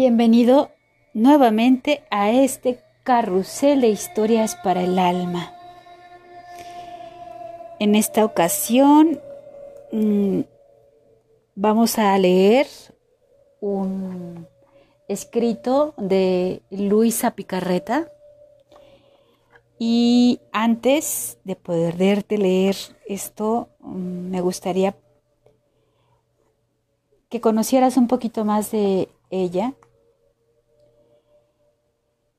Bienvenido nuevamente a este carrusel de historias para el alma. En esta ocasión mm, vamos a leer un escrito de Luisa Picarreta. Y antes de poderte leer esto, mm, me gustaría que conocieras un poquito más de ella.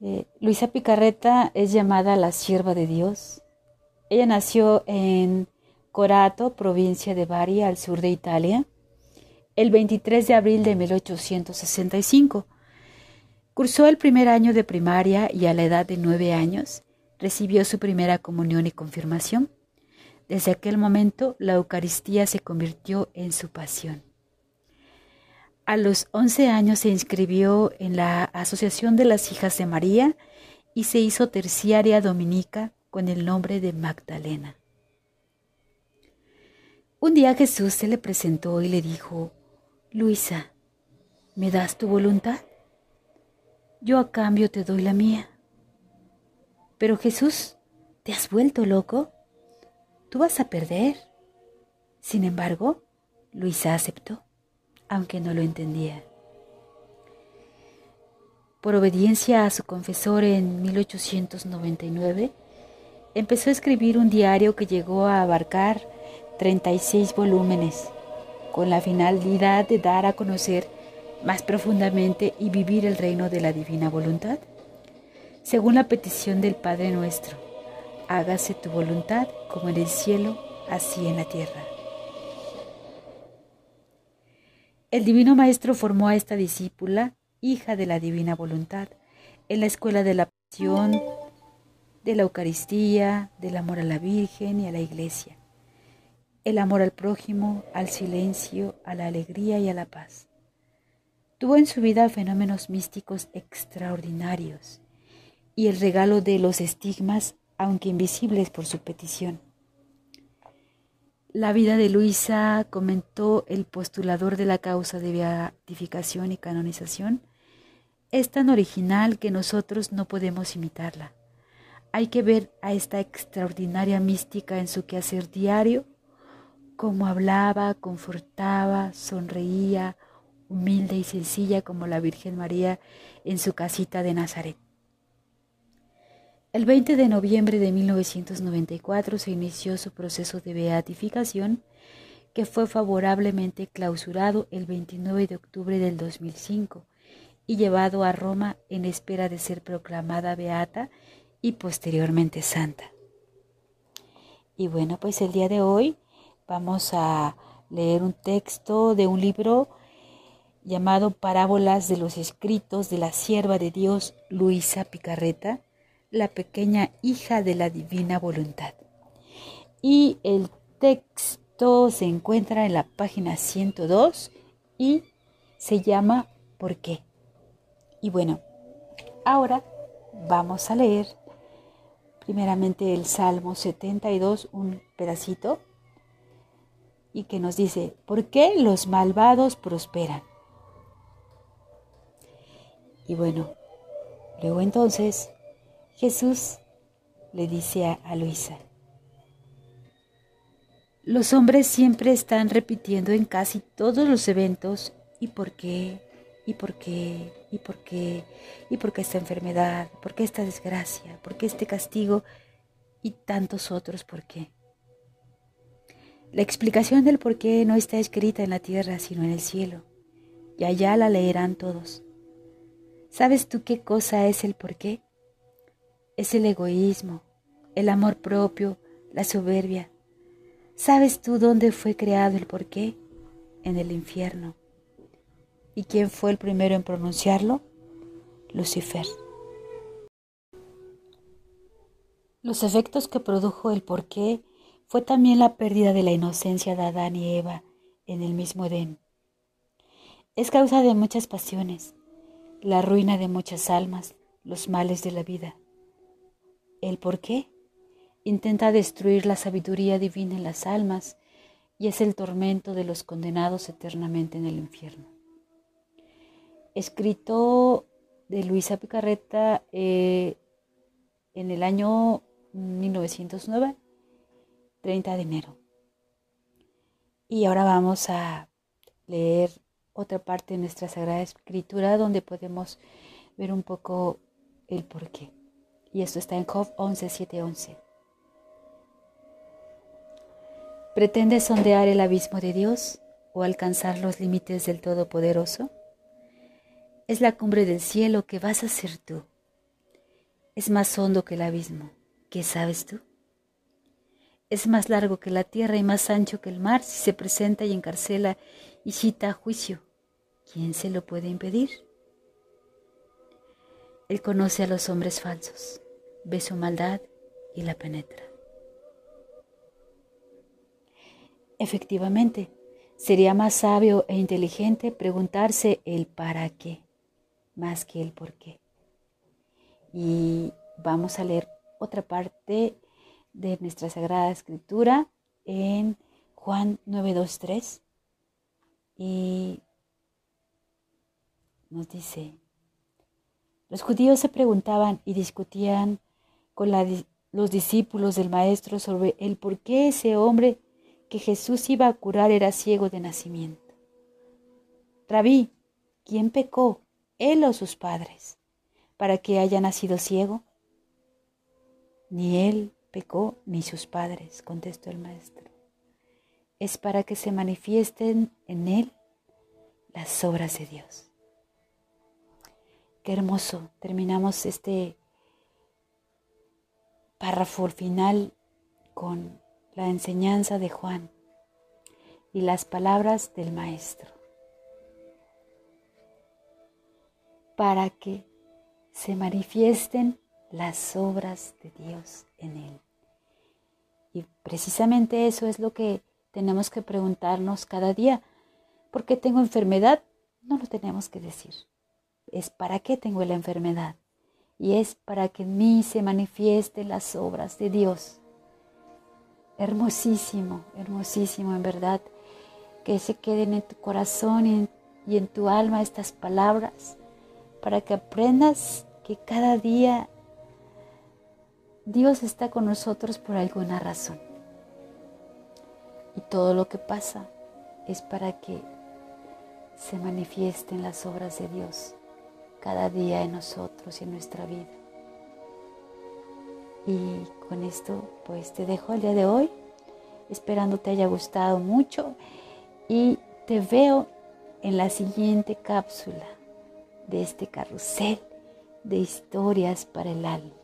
Eh, Luisa Picarreta es llamada la sierva de Dios. Ella nació en Corato, provincia de Bari, al sur de Italia, el 23 de abril de 1865. Cursó el primer año de primaria y a la edad de nueve años recibió su primera comunión y confirmación. Desde aquel momento la Eucaristía se convirtió en su pasión. A los 11 años se inscribió en la Asociación de las Hijas de María y se hizo terciaria dominica con el nombre de Magdalena. Un día Jesús se le presentó y le dijo, Luisa, ¿me das tu voluntad? Yo a cambio te doy la mía. Pero Jesús, ¿te has vuelto loco? Tú vas a perder. Sin embargo, Luisa aceptó aunque no lo entendía. Por obediencia a su confesor en 1899, empezó a escribir un diario que llegó a abarcar 36 volúmenes, con la finalidad de dar a conocer más profundamente y vivir el reino de la divina voluntad, según la petición del Padre nuestro. Hágase tu voluntad como en el cielo, así en la tierra. El Divino Maestro formó a esta discípula, hija de la Divina Voluntad, en la escuela de la pasión, de la Eucaristía, del amor a la Virgen y a la Iglesia, el amor al prójimo, al silencio, a la alegría y a la paz. Tuvo en su vida fenómenos místicos extraordinarios y el regalo de los estigmas, aunque invisibles por su petición. La vida de Luisa, comentó el postulador de la causa de beatificación y canonización, es tan original que nosotros no podemos imitarla. Hay que ver a esta extraordinaria mística en su quehacer diario, cómo hablaba, confortaba, sonreía, humilde y sencilla como la Virgen María en su casita de Nazaret. El 20 de noviembre de 1994 se inició su proceso de beatificación, que fue favorablemente clausurado el 29 de octubre del 2005 y llevado a Roma en espera de ser proclamada beata y posteriormente santa. Y bueno, pues el día de hoy vamos a leer un texto de un libro llamado Parábolas de los Escritos de la Sierva de Dios Luisa Picarreta la pequeña hija de la divina voluntad. Y el texto se encuentra en la página 102 y se llama ¿Por qué? Y bueno, ahora vamos a leer primeramente el Salmo 72, un pedacito, y que nos dice, ¿por qué los malvados prosperan? Y bueno, luego entonces Jesús le dice a, Luisa, los hombres siempre están repitiendo en casi todos los eventos ¿y por qué? ¿Y por qué? ¿Y por qué? ¿Y por qué esta enfermedad? ¿Por qué esta desgracia? ¿Por qué este castigo? Y tantos otros por qué. La explicación del por qué no está escrita en la tierra, sino en el cielo, y allá la leerán todos. ¿Sabes tú qué cosa es el por qué? Es el egoísmo, el amor propio, la soberbia. ¿Sabes tú dónde fue creado el porqué? En el infierno. ¿Y quién fue el primero en pronunciarlo? Lucifer. Los efectos que produjo el porqué fue también la pérdida de la inocencia de Adán y Eva en el mismo Edén. Es causa de muchas pasiones, la ruina de muchas almas, los males de la vida. ¿El por qué? Intenta destruir la sabiduría divina en las almas y es el tormento de los condenados eternamente en el infierno. escrito de Luisa Picarreta eh, en el año 1909, 30 de enero. Y ahora vamos a leer otra parte de nuestra Sagrada Escritura donde podemos ver un poco el porqué. Y esto está en Job 11, 7, 11. ¿Pretendes sondear el abismo de Dios o alcanzar los límites del Todopoderoso? Es la cumbre del cielo que vas a ser tú. Es más hondo que el abismo. ¿Qué sabes tú? Es más largo que la tierra y más ancho que el mar si se presenta y encarcela y cita juicio. ¿Quién se lo puede impedir? Él conoce a los hombres falsos, ve su maldad y la penetra. Efectivamente, sería más sabio e inteligente preguntarse el para qué más que el por qué. Y vamos a leer otra parte de nuestra Sagrada Escritura en Juan 923 y nos dice, los judíos se preguntaban y discutían con los discípulos del maestro sobre el por qué ese hombre que Jesús iba a curar era ciego de nacimiento. Rabí, ¿quién pecó, él o sus padres, para que haya nacido ciego? Ni él pecó ni sus padres, contestó el maestro. Es para que se manifiesten en él las obras de Dios. Qué hermoso. Terminamos este párrafo final con la enseñanza de Juan y las palabras del Maestro. Para que se manifiesten las obras de Dios en él. Y precisamente eso es lo que tenemos que preguntarnos cada día. ¿Por qué tengo enfermedad? No lo tenemos que decir. Es para qué tengo la enfermedad. Y es para que en mí se manifiesten las obras de Dios. Hermosísimo, hermosísimo en verdad. Que se queden en tu corazón y en, tu alma estas palabras para que aprendas que cada día Dios está con nosotros por alguna razón. Y todo lo que pasa es para que se manifiesten las obras de Dios cada día en nosotros y en nuestra vida. Y con esto pues te dejo el día de hoy, esperando te haya gustado mucho y te veo en la siguiente cápsula de este carrusel de historias para el alma.